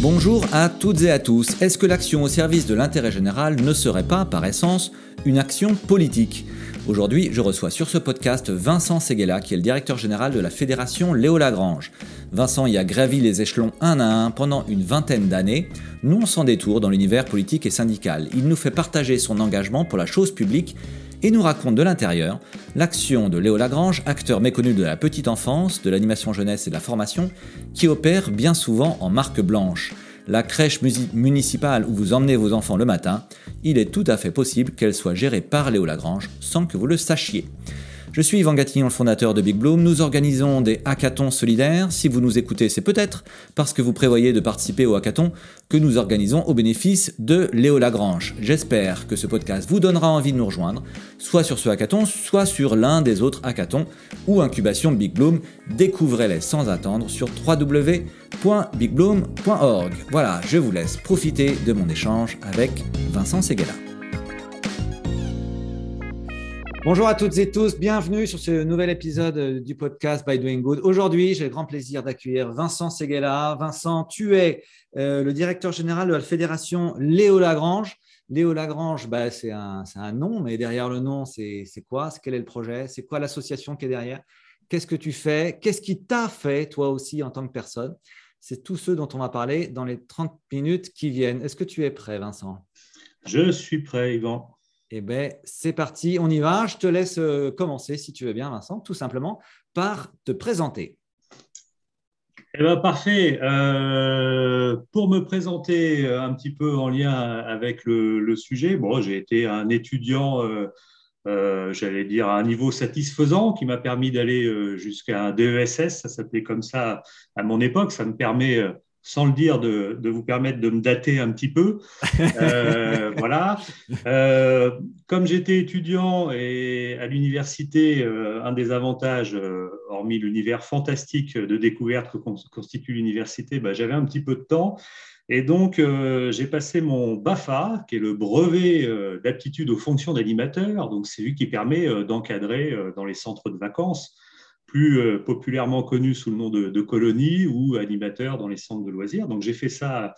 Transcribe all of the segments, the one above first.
Bonjour à toutes et à tous. Est-ce que l'action au service de l'intérêt général ne serait pas, par essence, une action politique? Aujourd'hui, je reçois sur ce podcast Vincent Seguela, qui est le directeur général de la fédération Léo Lagrange. Vincent y a gravi les échelons un à un pendant une vingtaine d'années, non sans détour dans l'univers politique et syndical. Il nous fait partager son engagement pour la chose publique et nous raconte de l'intérieur l'action de Léo Lagrange, acteur méconnu de la petite enfance, de l'animation jeunesse et de la formation, qui opère bien souvent en marque blanche. La crèche municipale où vous emmenez vos enfants le matin, il est tout à fait possible qu'elle soit gérée par Léo Lagrange sans que vous le sachiez. Je suis Yvan Gatillon, le fondateur de Big Bloom. Nous organisons des hackathons solidaires. Si vous nous écoutez, c'est peut-être parce que vous prévoyez de participer au hackathon que nous organisons au bénéfice de Léo Lagrange. J'espère que ce podcast vous donnera envie de nous rejoindre, soit sur ce hackathon, soit sur l'un des autres hackathons ou incubation Big Bloom. Découvrez-les sans attendre sur www.bigbloom.org. Voilà, je vous laisse profiter de mon échange avec Vincent Seguela. Bonjour à toutes et tous, bienvenue sur ce nouvel épisode euh, du podcast By Doing Good. Aujourd'hui, j'ai le grand plaisir d'accueillir Vincent Seguela. Vincent, tu es euh, le directeur général de la fédération Léo Lagrange. Léo Lagrange, bah, c'est un, nom, mais derrière le nom, c'est quoi? Quel est le projet? C'est quoi l'association qui est derrière? Qu'est-ce que tu fais? Qu'est-ce qui t'a fait, toi aussi, en tant que personne? C'est tout ce dont on va parler dans les 30 minutes qui viennent. Est-ce que tu es prêt, Vincent? Je suis prêt, Yvan. Eh bien, c'est parti, on y va. Je te laisse euh, commencer, si tu veux bien, Vincent, tout simplement par te présenter. Eh bien, parfait. Euh, pour me présenter euh, un petit peu en lien avec le, sujet, j'ai été un étudiant, j'allais dire, à un niveau satisfaisant qui m'a permis d'aller jusqu'à un DESS, ça s'appelait comme ça à mon époque. Ça me permet sans le dire, de, vous permettre de me dater un petit peu. Euh, voilà. Euh, comme j'étais étudiant et à l'université, euh, un des avantages, hormis l'univers fantastique de découverte que constitue l'université, bah, j'avais un petit peu de temps. Et donc, j'ai passé mon BAFA, qui est le brevet d'aptitude aux fonctions d'animateur. Donc, c'est lui qui permet d'encadrer dans les centres de vacances plus euh, populairement connu sous le nom de, colonie ou animateur dans les centres de loisirs. Donc j'ai fait ça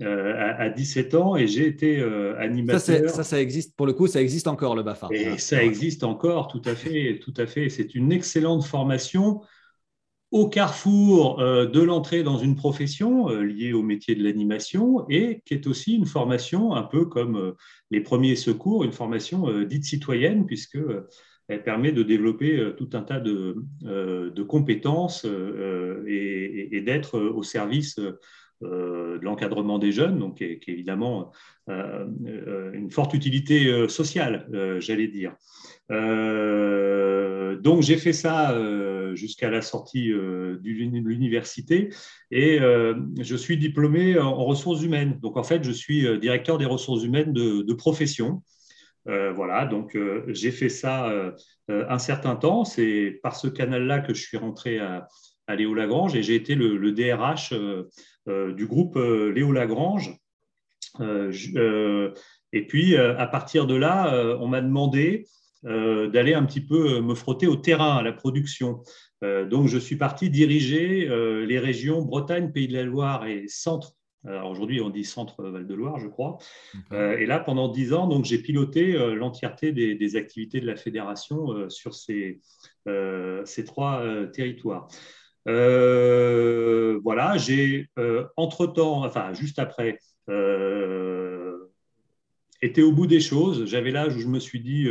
euh, à, 17 ans et j'ai été euh, animateur. Ça, ça, existe, pour le coup, ça existe encore le BAFA. Et ça existe encore, tout à fait, tout à fait. C'est une excellente formation au carrefour de l'entrée dans une profession liée au métier de l'animation et qui est aussi une formation un peu comme les premiers secours, une formation dite citoyenne puisque elle permet de développer euh, tout un tas de, euh, compétences euh, et, d'être au service de l'encadrement des jeunes, donc qui est, évidemment une forte utilité sociale, j'allais dire. donc j'ai fait ça jusqu'à la sortie de l'université et je suis diplômé en, ressources humaines. Donc en fait, je suis directeur des ressources humaines de profession. Euh, voilà, donc euh, j'ai fait ça euh, un certain temps. C'est par ce canal-là que je suis rentré à, Léo Lagrange et j'ai été le, DRH du groupe Léo Lagrange. et puis, à partir de là, on m'a demandé d'aller un petit peu me frotter au terrain, à la production. donc, je suis parti diriger les régions Bretagne, Pays de la Loire et Centre Aujourd'hui, on dit Centre Val-de-Loire, je crois. Euh, et là, pendant dix ans, donc j'ai piloté euh, l'entièreté des, activités de la fédération euh, sur ces, ces trois territoires. Voilà, j'ai entre-temps, enfin juste après, été au bout des choses. J'avais l'âge où je me suis dit,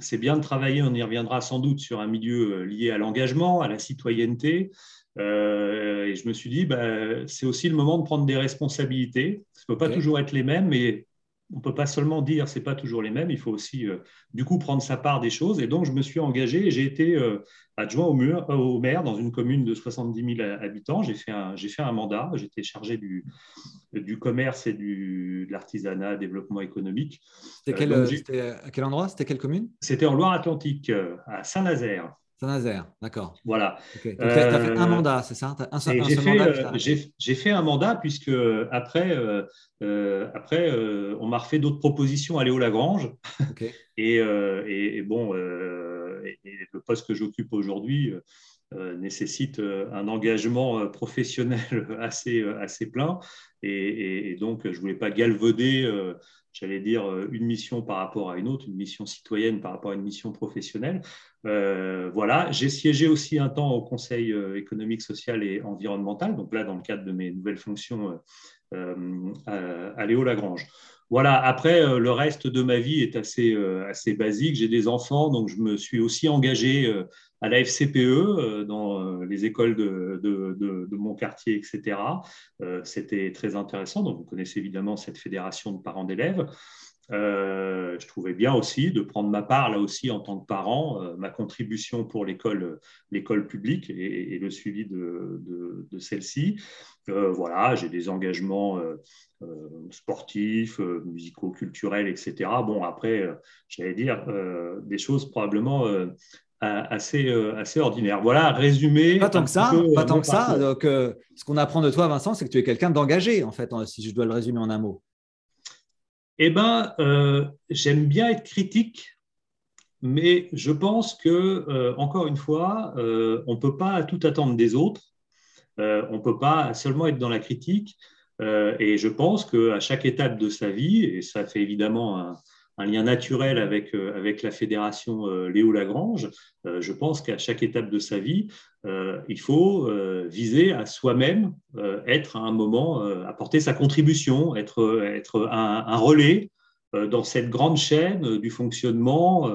c'est bien de travailler, on y reviendra sans doute sur un milieu lié à l'engagement, à la citoyenneté. Euh, et je me suis dit, bah, c'est aussi le moment de prendre des responsabilités. Ça ne peut pas toujours être les mêmes, mais on ne peut pas seulement dire c'est pas toujours les mêmes, il faut aussi euh, du coup prendre sa part des choses. Et donc je me suis engagé et j'ai été euh, adjoint au, mur, au, maire dans une commune de 70 000 habitants. J'ai fait un, fait un mandat, j'étais chargé du, du commerce et du, de l'artisanat, développement économique. C'était quel, à quel endroit? C'était quelle commune? C'était en Loire-Atlantique, à Saint-Nazaire. Saint-Nazaire, d'accord. Voilà. Donc, tu as, fait un euh, mandat, c'est ça euh, J'ai fait, un mandat puisque après, euh, après on m'a refait d'autres propositions à Léo Lagrange. et, et, bon, le poste que j'occupe aujourd'hui nécessite un engagement professionnel assez, assez plein. Et, donc, je ne voulais pas galvauder, j'allais dire, une mission par rapport à une autre, une mission citoyenne par rapport à une mission professionnelle. voilà, j'ai siégé aussi un temps au Conseil économique, social et environnemental, donc là, dans le cadre de mes nouvelles fonctions à Léo Lagrange. Voilà, après, euh, le reste de ma vie est assez, euh, assez basique. J'ai des enfants, donc je me suis aussi engagé euh, à la FCPE, dans les écoles de, mon quartier, etc. C'était très intéressant. Donc, vous connaissez évidemment cette fédération de parents d'élèves. je trouvais bien aussi de prendre ma part, là aussi, en tant que parent, ma contribution pour l'école publique et, le suivi de, celle-ci. voilà, j'ai des engagements euh, sportifs, euh, musico-culturels, etc. Bon, après, euh, j'allais dire des choses probablement assez, assez ordinaires. Voilà, résumé. Pas tant que ça, pas tant que ça. Donc, ce qu'on apprend de toi, Vincent, c'est que tu es quelqu'un d'engagé, en fait, si je dois le résumer en un mot. Eh bien, j'aime bien être critique, mais je pense que, encore une fois, on ne peut pas tout attendre des autres. on ne peut pas seulement être dans la critique. Euh, et je pense qu'à chaque étape de sa vie, et ça fait évidemment un, lien naturel avec, euh, avec la fédération euh, Léo Lagrange, je pense qu'à chaque étape de sa vie, il faut viser à soi-même, être à un moment, apporter sa contribution, être, être un, relais dans cette grande chaîne du fonctionnement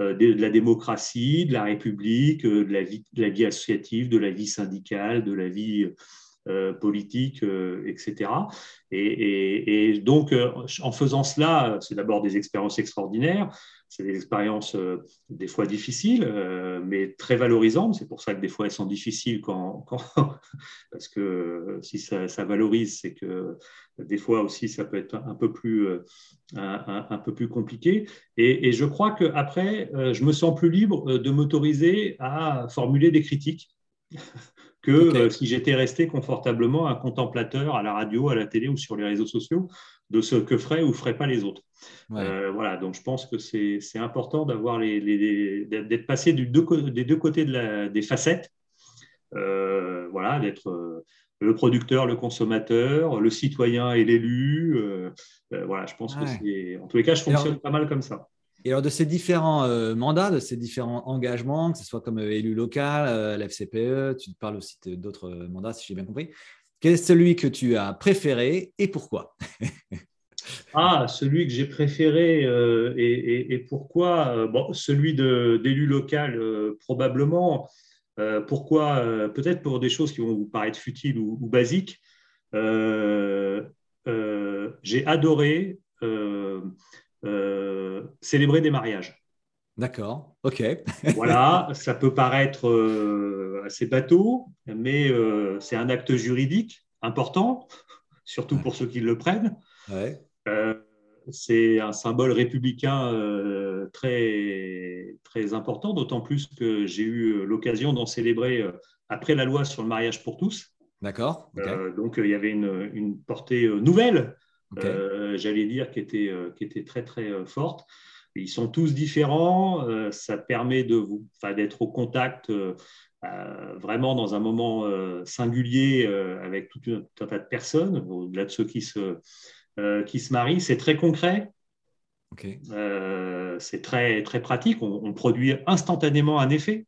de la démocratie, de la République, de la vie, associative, de la vie syndicale, de la vie euh, politique, euh, etc. Et, donc, euh, en faisant cela, c'est d'abord des expériences extraordinaires, c'est des expériences des fois difficiles, mais très valorisantes. C'est pour ça que des fois elles sont difficiles quand, parce que si ça, valorise, c'est que des fois aussi ça peut être un peu plus, compliqué. Et, et je crois qu'après, je me sens plus libre de m'autoriser à formuler des critiques que euh, si j'étais resté confortablement un contemplateur à la radio, à la télé ou sur les réseaux sociaux de ce que feraient ou feraient pas les autres. Euh, voilà, donc je pense que c'est important d'avoir les, d'être passé du des deux côtés de la, des facettes. Euh, voilà, d'être le producteur, le consommateur, le citoyen et l'élu. voilà, je pense que c'est. En tous les cas, je fonctionne pas mal comme ça. Et alors, de ces différents euh, mandats, de ces différents engagements, que ce soit comme euh, élu local, euh, la FCPE, tu parles aussi d'autres mandats, si j'ai bien compris. Quel est celui que tu as préféré et pourquoi? Ah, celui que j'ai préféré et, pourquoi bon, Celui d'élu local, probablement. pourquoi Peut-être pour des choses qui vont vous paraître futiles ou, basiques. j'ai adoré euh, célébrer des mariages. D'accord, ok. voilà, ça peut paraître euh, assez bateau, mais euh, c'est un acte juridique important, surtout pour ceux qui le prennent. c'est un symbole républicain très, très important, d'autant plus que j'ai eu l'occasion d'en célébrer après la loi sur le mariage pour tous. D'accord. donc il y avait une, une portée nouvelle euh, j'allais dire, qui était, euh, qui était très, très euh, forte. Ils sont tous différents. ça permet de vous, d'être au contact vraiment dans un moment singulier avec tout un, tas de personnes, au-delà de ceux qui se, qui se marient. C'est très concret. c'est très, très pratique. On, produit instantanément un effet.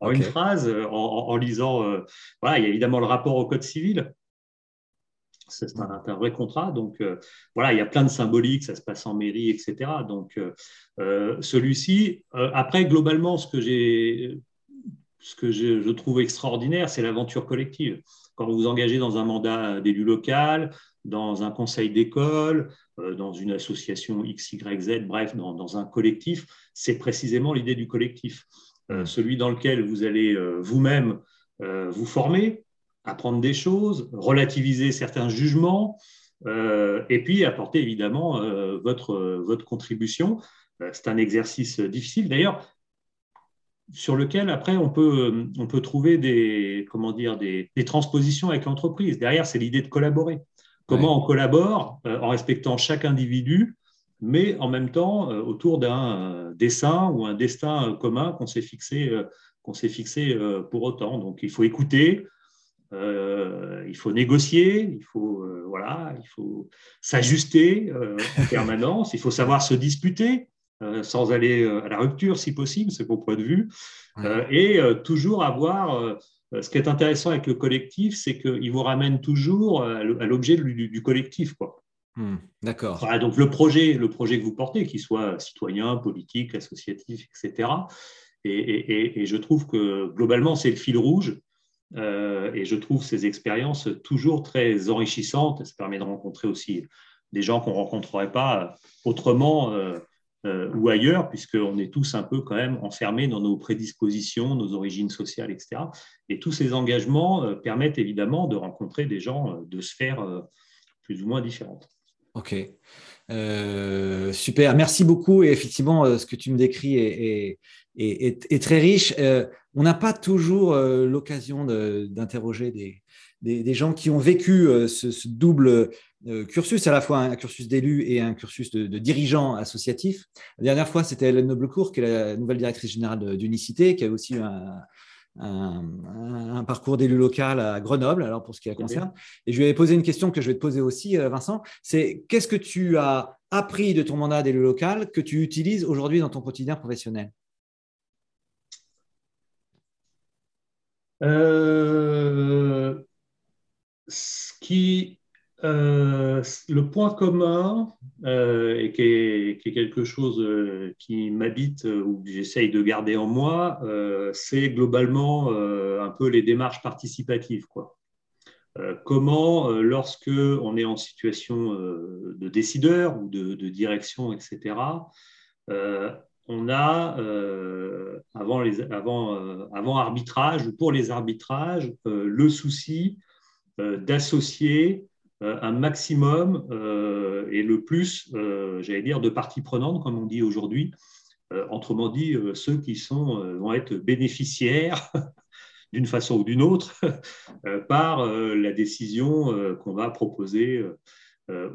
En une phrase, en, lisant. voilà, il y a évidemment le rapport au code civil c'est un, vrai contrat. Donc, euh, voilà, il y a plein de symboliques, ça se passe en mairie, etc. Donc, euh, euh, celui-ci, après, globalement, ce que, j'ai, ce que je trouve extraordinaire, c'est l'aventure collective. Quand vous vous engagez dans un mandat d'élu local, dans un conseil d'école, dans une association X, Y, Z, bref, dans un collectif, c'est précisément l'idée du collectif. celui dans lequel vous allez vous-même vous former, apprendre des choses, relativiser certains jugements, euh, et puis apporter évidemment euh, votre, votre contribution. Euh, c'est un exercice difficile. D'ailleurs, sur lequel après on peut, on peut trouver des, comment dire, des, transpositions avec l'entreprise. Derrière, c'est l'idée de collaborer. Comment on collabore en respectant chaque individu mais en même temps autour d'un dessin ou un destin commun qu'on s'est fixé, qu'on s'est fixé pour autant. Donc il faut écouter, il faut négocier, il faut, voilà, il faut s'ajuster en permanence, il faut savoir se disputer. sans aller à la rupture si possible, c'est mon point de vue, et toujours avoir ce qui est intéressant avec le collectif, c'est qu'il vous ramène toujours à l'objet du, collectif. Quoi. Hmm, d'accord. donc le projet, le projet que vous portez, qu'il soit citoyen, politique, associatif, etc. Et, je trouve que globalement, c'est le fil rouge. Euh, et je trouve ces expériences toujours très enrichissantes. Ça permet de rencontrer aussi des gens qu'on ne rencontrerait pas autrement euh, euh, ou ailleurs, puisqu'on est tous un peu quand même enfermés dans nos prédispositions, nos origines sociales, etc. Et tous ces engagements euh, permettent évidemment de rencontrer des gens euh, de sphères plus ou moins différentes. Ok, super, merci beaucoup. Et effectivement, ce que tu me décris est, très riche. on n'a pas toujours l'occasion d'interroger des, gens qui ont vécu ce double euh, cursus, à la fois un cursus d'élu et un cursus de, dirigeant associatif. La dernière fois, c'était Hélène Noblecourt, qui est la nouvelle directrice générale d'Unicité, qui a aussi un, un, parcours d'élu local à Grenoble, alors pour ce qui la concerne. Et je lui avais posé une question que je vais te poser aussi, euh, Vincent, c'est qu'est-ce que tu as appris de ton mandat d'élu local que tu utilises aujourd'hui dans ton quotidien professionnel? Euh, Ce qui euh, le point commun, euh, et qui est, quelque chose euh, qui m'habite ou que j'essaye de garder en moi, c'est globalement un peu les démarches participatives. Comment, lorsque on est en situation de décideur ou de, direction, etc., on a, avant, les, avant, avant, arbitrage ou pour les arbitrages, le souci d'associer un maximum euh, et le plus, euh, j'allais dire, de parties prenantes, comme on dit aujourd'hui. autrement dit, ceux qui sont, vont être bénéficiaires d'une façon ou d'une autre par la décision qu'on va proposer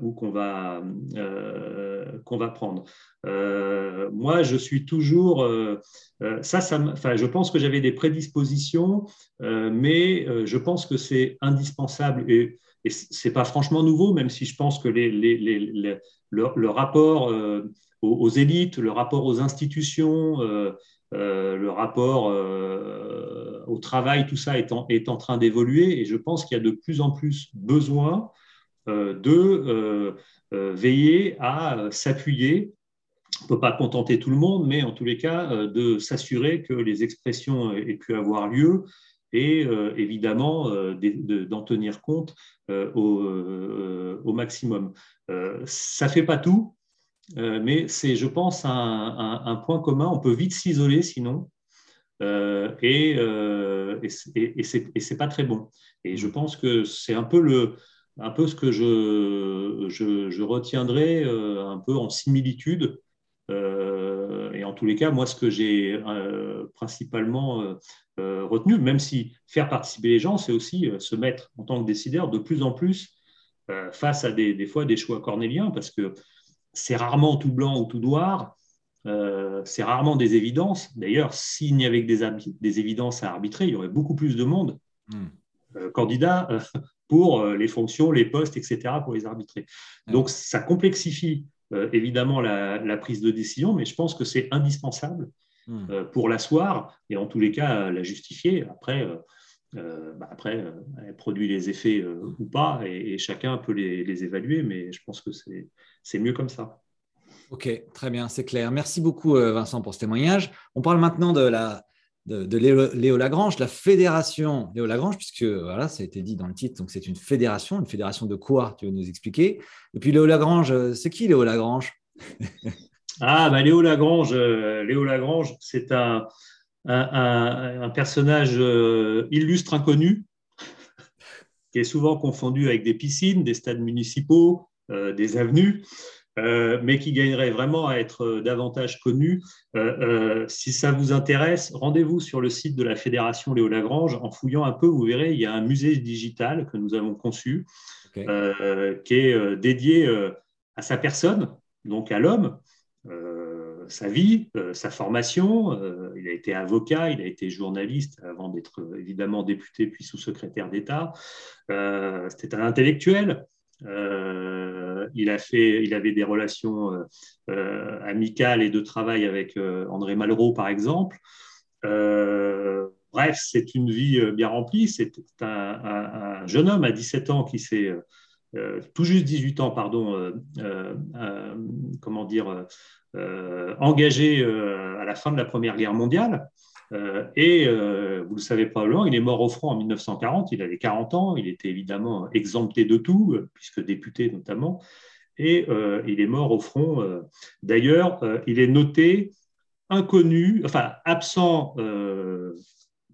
ou qu'on va, qu'on va prendre. moi, je suis toujours... ça, ça enfin, je pense que j'avais des prédispositions, mais je pense que c'est indispensable. Et et ce n'est pas franchement nouveau, même si je pense que le, rapport euh, aux, élites, le rapport aux institutions, euh, euh, le rapport au travail, tout ça est en, est en train d'évoluer. Et je pense qu'il y a de plus en plus besoin de veiller à s'appuyer on ne peut pas contenter tout le monde, mais en tous les cas, de s'assurer que les expressions aient pu avoir lieu et euh, évidemment euh, d'en tenir compte euh, au, maximum. ça ne fait pas tout, mais c'est, je pense, un, point commun. On peut vite s'isoler sinon. et, et, c'est pas très bon. Et je pense que c'est un peu un peu ce que je, je, retiendrai un peu en similitude euh, tous les cas, moi, ce que j'ai euh, principalement euh, retenu, même si faire participer les gens, c'est aussi se mettre en tant que décideur de plus en plus face à des, des, fois des choix cornéliens, parce que c'est rarement tout blanc ou tout noir, c'est rarement des évidences. D'ailleurs, s'il n'y avait que des, des, évidences à arbitrer, il y aurait beaucoup plus de monde hmm. candidats pour les fonctions, les postes, etc., pour les arbitrer. Donc, ça complexifie euh, évidemment la, prise de décision, mais je pense que c'est indispensable euh, pour l'asseoir et en tous les cas la justifier. Après, euh, bah, après elle produit les effets ou pas et, chacun peut les, évaluer, mais je pense que c'est mieux comme ça. Ok, très bien, c'est clair. Merci beaucoup Vincent pour ce témoignage. On parle maintenant de la, de, Léo, Lagrange, la fédération Léo Lagrange, puisque voilà, ça a été dit dans le titre, c'est une fédération. Une fédération de quoi Tu veux nous expliquer? Et puis Léo Lagrange, euh, c'est qui Léo Lagrange? Ah, bah Léo Lagrange, euh, Léo Lagrange, c'est un, un, personnage euh, illustre inconnu qui est souvent confondu avec des piscines, des stades municipaux, des avenues. Euh, mais qui gagnerait vraiment à être euh, davantage connu. Euh, si ça vous intéresse, rendez-vous sur le site de la Fédération Léo Lagrange. En fouillant un peu, vous verrez, il y a un musée digital que nous avons conçu, qui est dédié à sa personne. donc à l'homme, sa vie, sa formation. il a été avocat, il a été journaliste avant d'être évidemment député puis sous-secrétaire d'État. C'était un intellectuel. Il, a fait, il avait des relations amicales et de travail avec André Malraux, par exemple. bref, c'est une vie bien remplie. C'est un, un, jeune homme à 17 ans qui s'est euh, tout juste 18 ans, pardon, euh, euh, comment dire, engagé à la fin de la Première Guerre mondiale. Et vous le savez probablement, il est mort au front en 1940, il avait 40 ans, il était évidemment exempté de tout, puisque député notamment, et il est mort au front. D'ailleurs, il est noté inconnu, enfin absent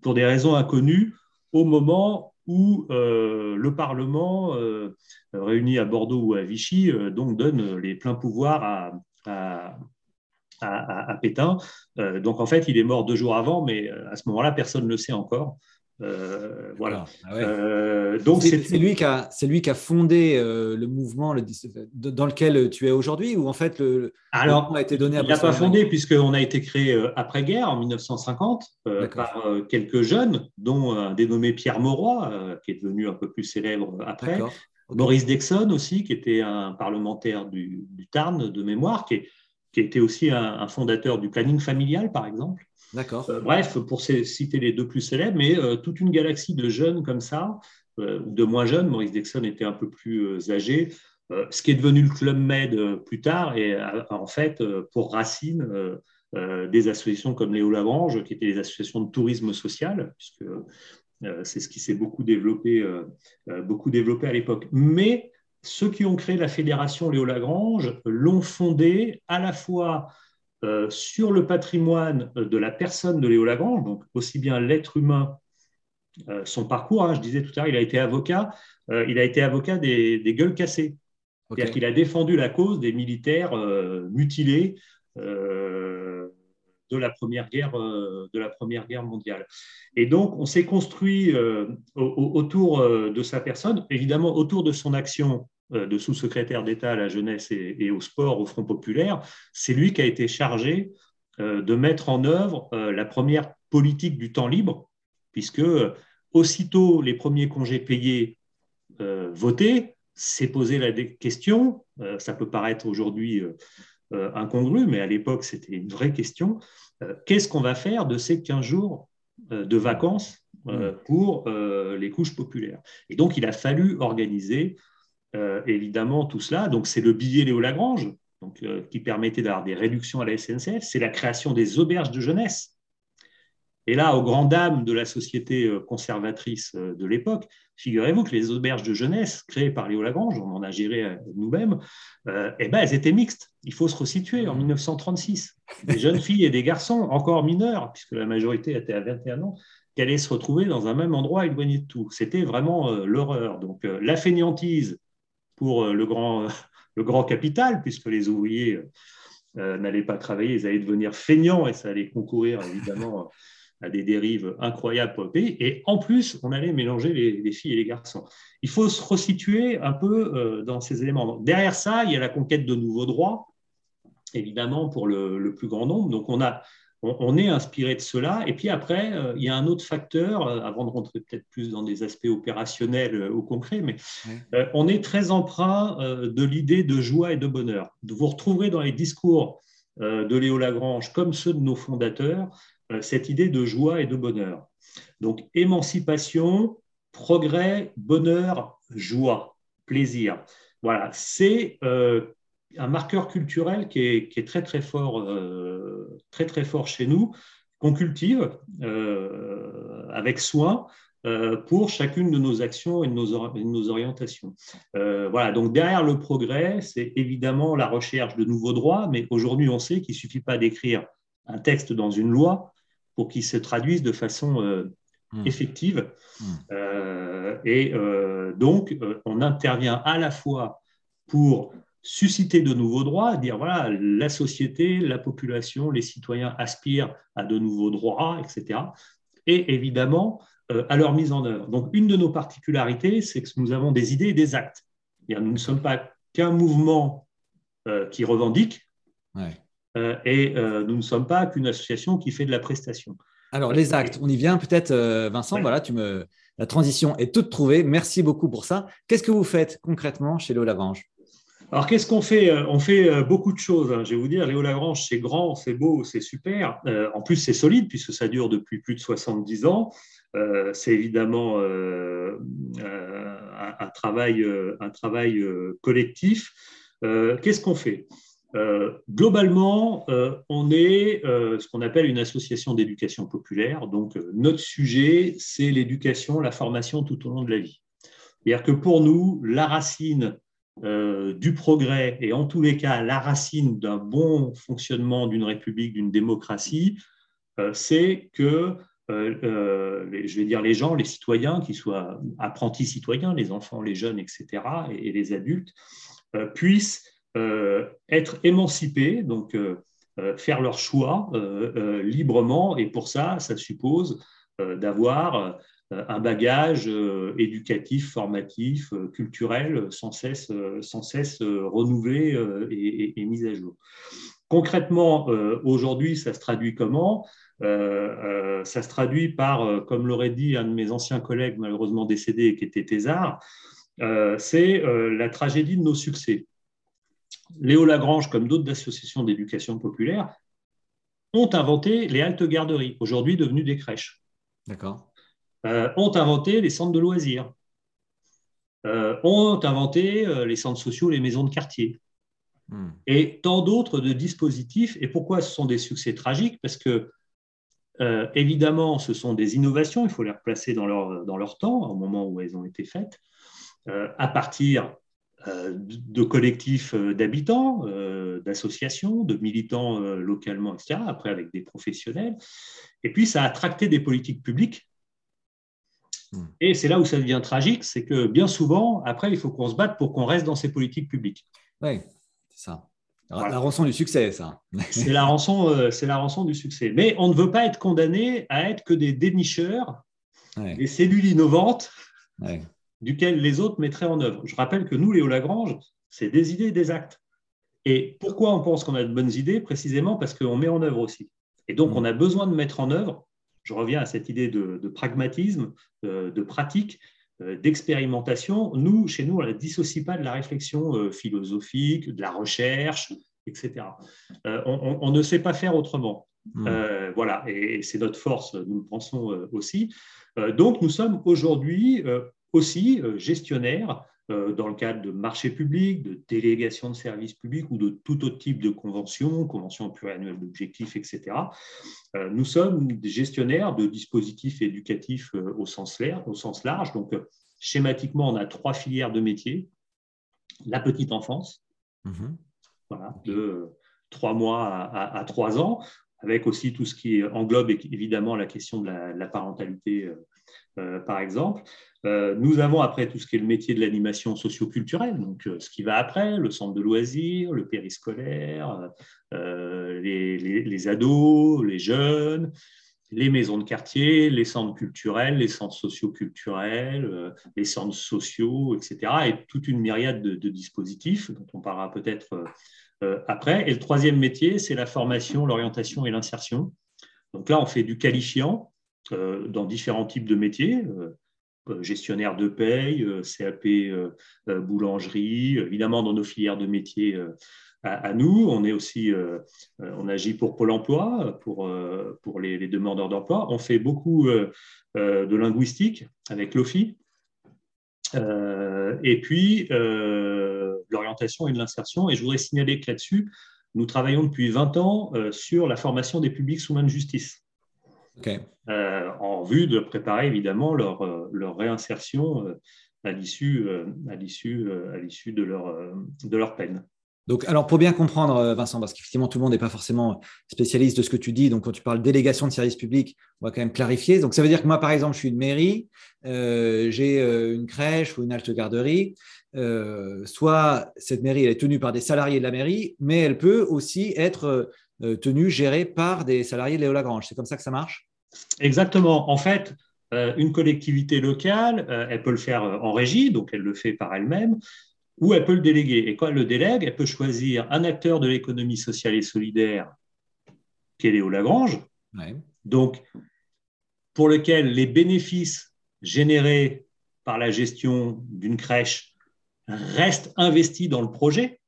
pour des raisons inconnues au moment où le Parlement euh, réunis à Bordeaux ou à Vichy, euh, donne les pleins pouvoirs à, à, Pétain. Euh, donc en fait, il est mort deux jours avant, mais à ce moment-là, personne ne le sait encore. voilà. Ah donc c'est lui qui a c'est lui qui a fondé le mouvement le, dans lequel tu es aujourd'hui ou en fait le, alors a été donné à il n'a pas fondé puisqu'on a été créé après guerre en 1950 par quelques jeunes dont un dénommé Pierre Mauroy qui est devenu un peu plus célèbre après Maurice Dexon aussi, qui était un parlementaire du, Tarn de mémoire, qui, qui était aussi un, fondateur du planning familial, par exemple. D'accord. Euh, bref, pour citer les deux plus célèbres, mais euh, toute une galaxie de jeunes comme ça, euh, ou de moins jeunes. Maurice Dexon était un peu plus âgé. ce qui est devenu le Club Med plus tard, et en fait, pour Racine, des associations comme Léo Lagrange, qui étaient des associations de tourisme social, puisque c'est ce qui s'est beaucoup développé, beaucoup développé à l'époque. Mais ceux qui ont créé la fédération Léo Lagrange l'ont fondée à la fois sur le patrimoine de la personne de Léo Lagrange, donc aussi bien l'être humain, son parcours. Hein, je disais tout à l'heure, il a été avocat. il a été avocat des, gueules cassées. C'est-à-dire qu'il a défendu la cause des militaires mutilés de la première guerre, euh, de la première guerre mondiale. Et donc, on s'est construit euh, autour euh, de sa personne, évidemment autour de son action de sous-secrétaire d'État à la jeunesse et, au sport au Front populaire. C'est lui qui a été chargé de mettre en œuvre la première politique du temps libre, puisque aussitôt les premiers congés payés votés, s'est posé la question, ça peut paraître aujourd'hui incongru, mais à l'époque c'était une vraie question, euh, qu'est-ce qu'on va faire de ces 15 jours euh, de vacances euh, mm. pour les couches populaires? Et donc, il a fallu organiser évidemment tout cela. Donc, c'est le billet Léo Lagrange donc, qui permettait d'avoir des réductions à la SNCF. C'est la création des auberges de jeunesse et là, aux grandes dames de la société euh, conservatrice euh, de l'époque, figurez-vous que les auberges de jeunesse créées par Léo Lagrange, on en a géré euh, nous-mêmes, eh ben, elles étaient mixtes. Il faut se resituer en 1936. Des jeunes filles et des garçons, encore mineurs, puisque la majorité était à 21 ans, qui allaient se retrouver dans un même endroit éloigné de tout. C'était vraiment l'horreur. Donc, la fainéantise pour le grand, le grand capital, puisque les ouvriers n'allaient pas travailler, ils allaient devenir feignants et ça allait concourir évidemment à des dérives incroyables pour le pays. Et en plus, on allait mélanger les, filles et les garçons. Il faut se resituer un peu euh, dans ces éléments. derrière ça, il y a la conquête de nouveaux droits, évidemment, pour le, plus grand nombre. Donc, on, a, on, est inspiré de cela. Et puis après, euh, il y a un autre facteur, euh, avant de rentrer peut-être plus dans des aspects opérationnels au concret, mais on est très emprunt de l'idée de joie et de bonheur. Vous retrouverez dans les discours de Léo Lagrange, comme ceux de nos fondateurs, cette idée de joie et de bonheur. Donc, émancipation, progrès, bonheur, joie, plaisir. Voilà, c'est euh, un marqueur culturel qui est, très très fort, euh, très très fort chez nous, qu'on cultive avec soin pour chacune de nos actions et de nos, orientations. voilà, donc derrière le progrès, c'est évidemment la recherche de nouveaux droits, mais aujourd'hui on sait qu'il ne suffit pas d'écrire un texte dans une loi, pour qu'ils se traduisent de façon euh, hmm. effective. Hmm. Euh, et euh, donc, on intervient à la fois pour susciter de nouveaux droits, dire voilà, la société, la population, les citoyens aspirent à de nouveaux droits, etc. Et évidemment, à leur mise en œuvre. Donc, une de nos particularités, c'est que nous avons des idées et des actes. Nous ne sommes pas qu'un mouvement qui revendique. Et nous ne sommes pas qu'une association qui fait de la prestation. Alors, les actes, on y vient peut-être, Vincent. Voilà, tu me... la transition est toute trouvée. Merci beaucoup pour ça. Qu'est-ce que vous faites concrètement chez Léo Lagrange? Alors, qu'est-ce qu'on fait? On fait beaucoup de choses. Hein. Je vais vous dire, Léo Lagrange, c'est grand, c'est beau, c'est super. en plus, c'est solide puisque ça dure depuis plus de 70 ans. Euh, c'est évidemment euh, euh, un, travail, un travail collectif. Qu'est-ce qu'on fait? Globalement, on est ce qu'on appelle une association d'éducation populaire. Donc, notre sujet, c'est l'éducation, la formation tout au long de la vie. C'est-à-dire que pour nous, la racine du progrès et en tous les cas la racine d'un bon fonctionnement d'une république, d'une démocratie, c'est que euh, euh, je vais dire les gens, les citoyens, qui soient apprentis citoyens, les enfants, les jeunes, etc., et, les adultes, euh, puissent être émancipés, donc faire leur choix librement. Et pour ça, ça suppose d'avoir un bagage éducatif, formatif, culturel, sans cesse, sans cesse renouvelé et, mis à jour. Concrètement, aujourd'hui, ça se traduit comment? Euh, euh, ça se traduit par, euh, comme l'aurait dit un de mes anciens collègues malheureusement décédé, qui était Thésard, c'est la tragédie de nos succès. Léo Lagrange, comme d'autres associations d'éducation populaire, ont inventé les haltes garderies, aujourd'hui devenues des crèches. D'accord. ont inventé les centres de loisirs. ont inventé les centres sociaux, les maisons de quartier. Hmm. Et tant d'autres de dispositifs. Et pourquoi ce sont des succès tragiques? Parce que euh, évidemment, ce sont des innovations, il faut les replacer dans leur, dans leur temps, au moment où elles ont été faites, euh, à partir euh, de collectifs d'habitants, d'associations, de militants localement, etc., après avec des professionnels. Et puis, ça a tracté des politiques publiques. Hmm. Et c'est là où ça devient tragique, c'est que bien souvent, après, il faut qu'on se batte pour qu'on reste dans ces politiques publiques. Oui, c'est ça. La rançon du succès, ça. c'est la rançon, euh, c'est la rançon du succès. Mais on ne veut pas être condamné à être que des dénicheurs, des cellules innovantes, duquel les autres mettraient en œuvre. Je rappelle que nous, Léo Lagrange, c'est des idées, des actes. Et pourquoi on pense qu'on a de bonnes idées Précisément parce qu'on met en œuvre aussi. Et donc, mm. on a besoin de mettre en œuvre. Je reviens à cette idée de, pragmatisme, euh, de pratique euh, d'expérimentation, nous, chez nous, on ne la dissocie pas de la réflexion euh, philosophique, de la recherche, etc. Euh, on, ne sait pas faire autrement. Hmm. voilà, et, c'est notre force, nous le pensons aussi. donc, nous sommes aujourd'hui aussi gestionnaires dans le cadre de marchés publics, de délégations de services publics ou de tout autre type de conventions, conventions pluriannuelles d'objectifs, etc. nous sommes gestionnaires de dispositifs éducatifs au sens, large. Donc, schématiquement, on a trois filières de métiers. La petite enfance, mhm. voilà, de trois mois à, trois ans, avec aussi tout ce qui englobe évidemment la question de la, parentalité, euh, euh, par exemple. Euh, nous avons après tout ce qui est le métier de l'animation socioculturelle, donc ce qui va après, le centre de loisirs, le périscolaire, les, les, ados, les jeunes, les maisons de quartier, les centres culturels, les centres socioculturels, euh, les centres sociaux, etc. Et toute une myriade de, dispositifs dont on parlera peut-être euh, euh, après. Et le troisième métier, c'est la formation, l'orientation et l'insertion. Donc là, on fait du qualifiant dans différents types de métiers. Gestionnaire de paye, CAP boulangerie, évidemment dans nos filières de métiers à, nous. On est aussi, euh, euh, on agit pour Pôle Emploi, pour, euh, pour les, demandeurs d'emploi. On fait beaucoup de linguistique avec l'OFI. et puis l'orientation et de l'insertion. Et je voudrais signaler que là-dessus, nous travaillons depuis 20 ans sur la formation des publics sous main de justice. En vue de préparer évidemment leur, leur réinsertion à l'issue à l'issue de leur de leur peine. Donc, alors pour bien comprendre, euh, Vincent, parce qu'effectivement tout le monde n'est pas forcément spécialiste de ce que tu dis. Donc, quand tu parles délégation de service public, on va quand même clarifier. Donc, ça veut dire que moi, par exemple, je suis une mairie, euh, j'ai euh, une crèche ou une halte garderie. soit cette mairie elle est tenue par des salariés de la mairie, mais elle peut aussi être tenue, gérée par des salariés de Léo Lagrange. C'est comme ça que ça marche? Exactement. En fait, une collectivité locale, elle peut le faire en régie, donc elle le fait par elle-même ou elle peut le déléguer. Et quand elle le délègue, elle peut choisir un acteur de l'économie sociale et solidaire, qui est Léo Lagrange, donc pour lequel les bénéfices générés par la gestion d'une crèche restent investis dans le projet.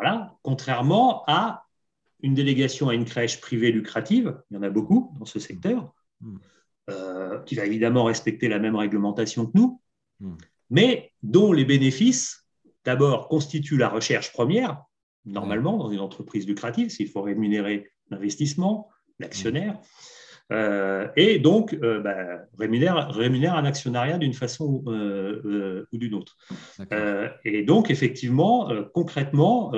Voilà, contrairement à une délégation à une crèche privée lucrative, il y en a beaucoup dans ce secteur, mmh. euh, qui va évidemment respecter la même réglementation que nous, mmh. mais dont les bénéfices, d'abord, constituent la recherche première, normalement, dans une entreprise lucrative, s'il faut rémunérer l'investissement, l'actionnaire, et donc euh, bah, rémunère, rémunère, un actionnariat d'une façon ou d'une autre. et donc, effectivement, concrètement,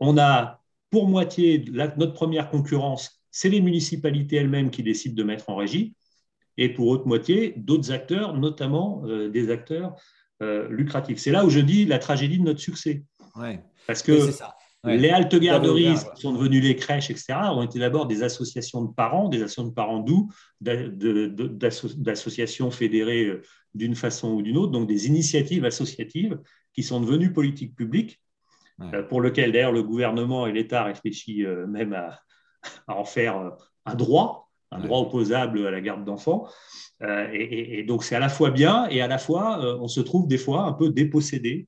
on a pour moitié, notre première concurrence, c'est les municipalités elles-mêmes qui décident de mettre en régie, et pour autre moitié, d'autres acteurs, notamment euh, des acteurs euh, lucratifs. C'est là où je dis la tragédie de notre succès. Parce que les haltes garderies qui sont devenues les crèches, etc., ont été d'abord des associations de parents, des associations de parents doux, d'associations fédérées euh, d'une façon ou d'une autre, donc des initiatives associatives qui sont devenues politiques publiques euh, pour lequel d'ailleurs le gouvernement et l'État réfléchissent euh, même à, en faire un droit, un droit opposable à la garde d'enfants. et, donc c'est à la fois bien et à la fois on se trouve des fois un peu dépossédé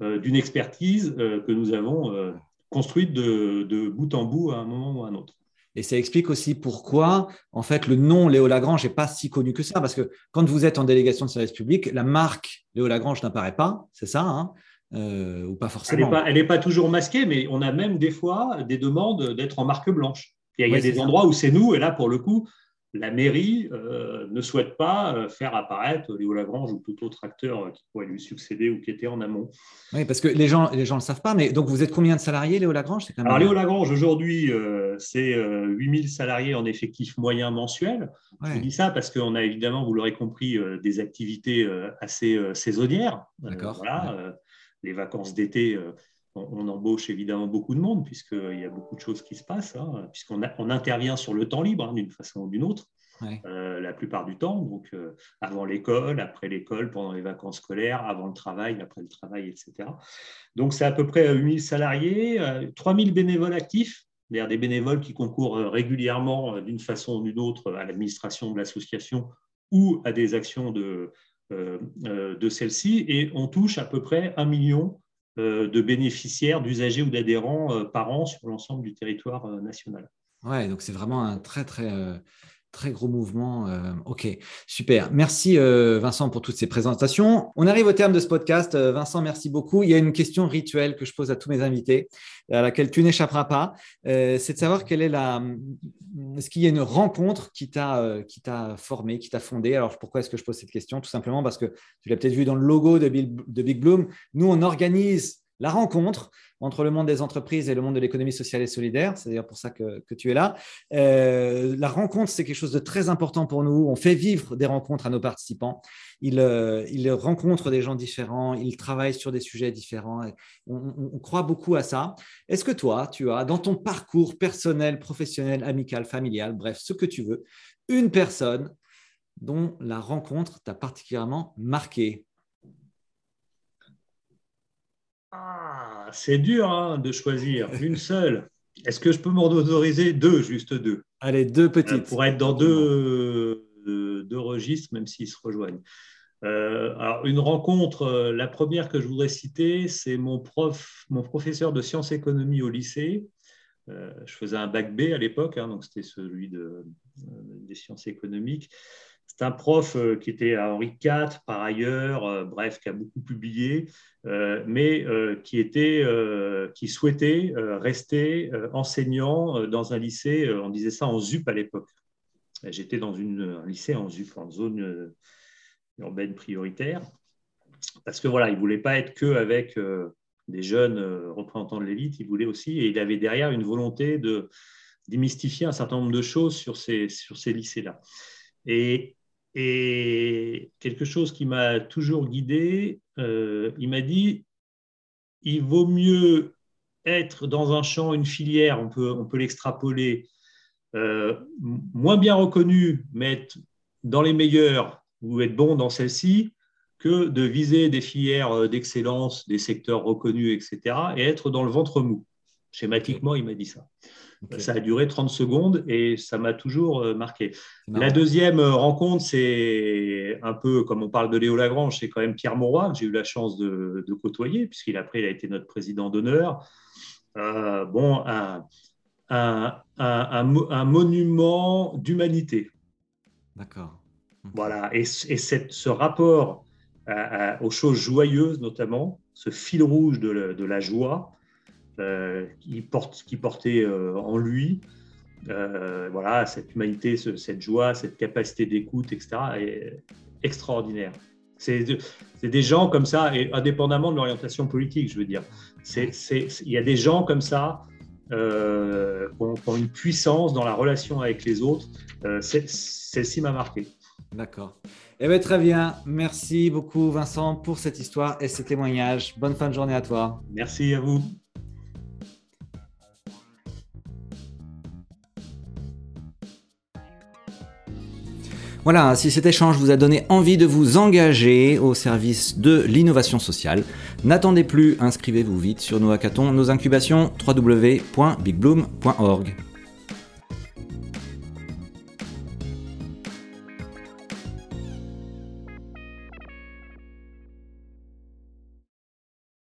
d'une expertise que nous avons construite de, bout en bout à un moment ou à un autre. Et ça explique aussi pourquoi, en fait, le nom Léo Lagrange n'est pas si connu que ça. Parce que quand vous êtes en délégation de service public, la marque Léo Lagrange n'apparaît pas, c'est ça hein euh, ou pas forcément. Elle n'est pas, toujours masquée, mais on a même des fois des demandes d'être en marque blanche. Il y a, des endroits où c'est nous, et là, pour le coup, la mairie euh, ne souhaite pas euh, faire apparaître Léo Lagrange ou tout autre acteur qui pourrait lui succéder ou qui était en amont. Oui, parce que les gens ne les gens le savent pas, mais donc vous êtes combien de salariés, Léo Lagrange? Alors, Léo Lagrange, aujourd'hui, c'est 8000 salariés en effectif moyen mensuel. Je dis ça parce qu'on a évidemment, vous l'aurez compris, des activités assez saisonnières. D'accord. Voilà, les vacances d'été, euh, on, embauche évidemment beaucoup de monde, puisqu'il y a beaucoup de choses qui se passent, hein, puisqu'on on intervient sur le temps libre hein, d'une façon ou d'une autre. Euh, la plupart du temps, donc euh, avant l'école, après l'école, pendant les vacances scolaires, avant le travail, après le travail, etc. Donc c'est à peu près 8000 salariés, 3000 bénévoles actifs, c'est-à-dire des bénévoles qui concourent régulièrement d'une façon ou d'une autre à l'administration de l'association ou à des actions de, euh, euh, de celle-ci et on touche à peu près un million euh, de bénéficiaires, d'usagers ou d'adhérents par an sur l'ensemble du territoire national. Ouais, donc c'est vraiment un très très très gros mouvement. Euh, ok, super. Merci euh, Vincent pour toutes ces présentations. On arrive au terme de ce podcast. Euh, Vincent, merci beaucoup. Il y a une question rituelle que je pose à tous mes invités, à laquelle tu n'échapperas pas. c'est de savoir quelle est la. Est-ce qu'il y a une rencontre qui t'a qui t'a formé, qui t'a fondé? Alors pourquoi est-ce que je pose cette question? Tout simplement parce que tu l'as peut-être vu dans le logo de, de Big Bloom. Nous, on organise la rencontre entre le monde des entreprises et le monde de l'économie sociale et solidaire. C'est d'ailleurs pour ça que, tu es là. Euh, la rencontre, c'est quelque chose de très important pour nous. On fait vivre des rencontres à nos participants. Ils, euh, rencontrent des gens différents, ils travaillent sur des sujets différents. On, croit beaucoup à ça. Est-ce que toi, tu as, dans ton parcours personnel, professionnel, amical, familial, bref, ce que tu veux, une personne dont la rencontre t'a particulièrement marqué? Ah, c'est dur hein, de choisir une seule. Est-ce que je peux m'en autoriser deux, juste deux? Allez, deux petites. Euh, pour être dans deux, euh, deux registres, même s'ils se rejoignent. Euh, alors, une rencontre, la première que je voudrais citer, c'est mon prof, mon professeur de sciences économie au lycée. je faisais un bac B à l'époque, hein, donc c'était celui de, des sciences économiques. C'est un prof euh, qui était à Henri IV par ailleurs, euh, bref, qui a beaucoup publié, euh, mais qui, souhaitait rester enseignant dans un lycée, on disait ça en ZUP à l'époque. J'étais dans un lycée en ZUP, en zone urbaine prioritaire, parce que voilà, il ne voulait pas être que avec des jeunes représentants de l'élite, il voulait aussi, et il avait derrière une volonté de démystifier un certain nombre de choses sur ces, lycées-là. Et quelque chose qui m'a toujours guidé, euh, il m'a dit, il vaut mieux être dans un champ, une filière, on peut, l'extrapoler, euh, moins bien reconnu, mais être dans les meilleurs ou être bon dans celle-ci, que de viser des filières d'excellence, des secteurs reconnus, etc., et être dans le ventre mou. Schématiquement, il m'a dit ça. Ça a duré 30 secondes et ça m'a toujours euh, marqué. La deuxième euh, rencontre, c'est un peu comme on parle de Léo Lagrange, c'est quand même Pierre Mauroy, que j'ai eu la chance de, côtoyer, puisqu'il après il a été notre président d'honneur. Euh, bon, un, un, monument d'humanité. D'accord. Voilà, et, et ce rapport aux choses joyeuses, notamment, ce fil rouge de, de la joie, qui, porte, qui portait euh, en lui. Euh, voilà, cette humanité, cette joie, cette capacité d'écoute, etc., est extraordinaire. C'est des gens comme ça, et indépendamment de l'orientation politique, je veux dire. Il y a des gens comme ça euh, qui, ont, une puissance dans la relation avec les autres. Celle-ci m'a marqué. D'accord. Eh bien, très bien. Merci beaucoup, Vincent, pour cette histoire et ce témoignage. Bonne fin de journée à toi. Merci à vous. Voilà, si cet échange vous a donné envie de vous engager au service de l'innovation sociale, n'attendez plus, inscrivez-vous vite sur nos hackathons, nos incubations, www.bigbloom.org.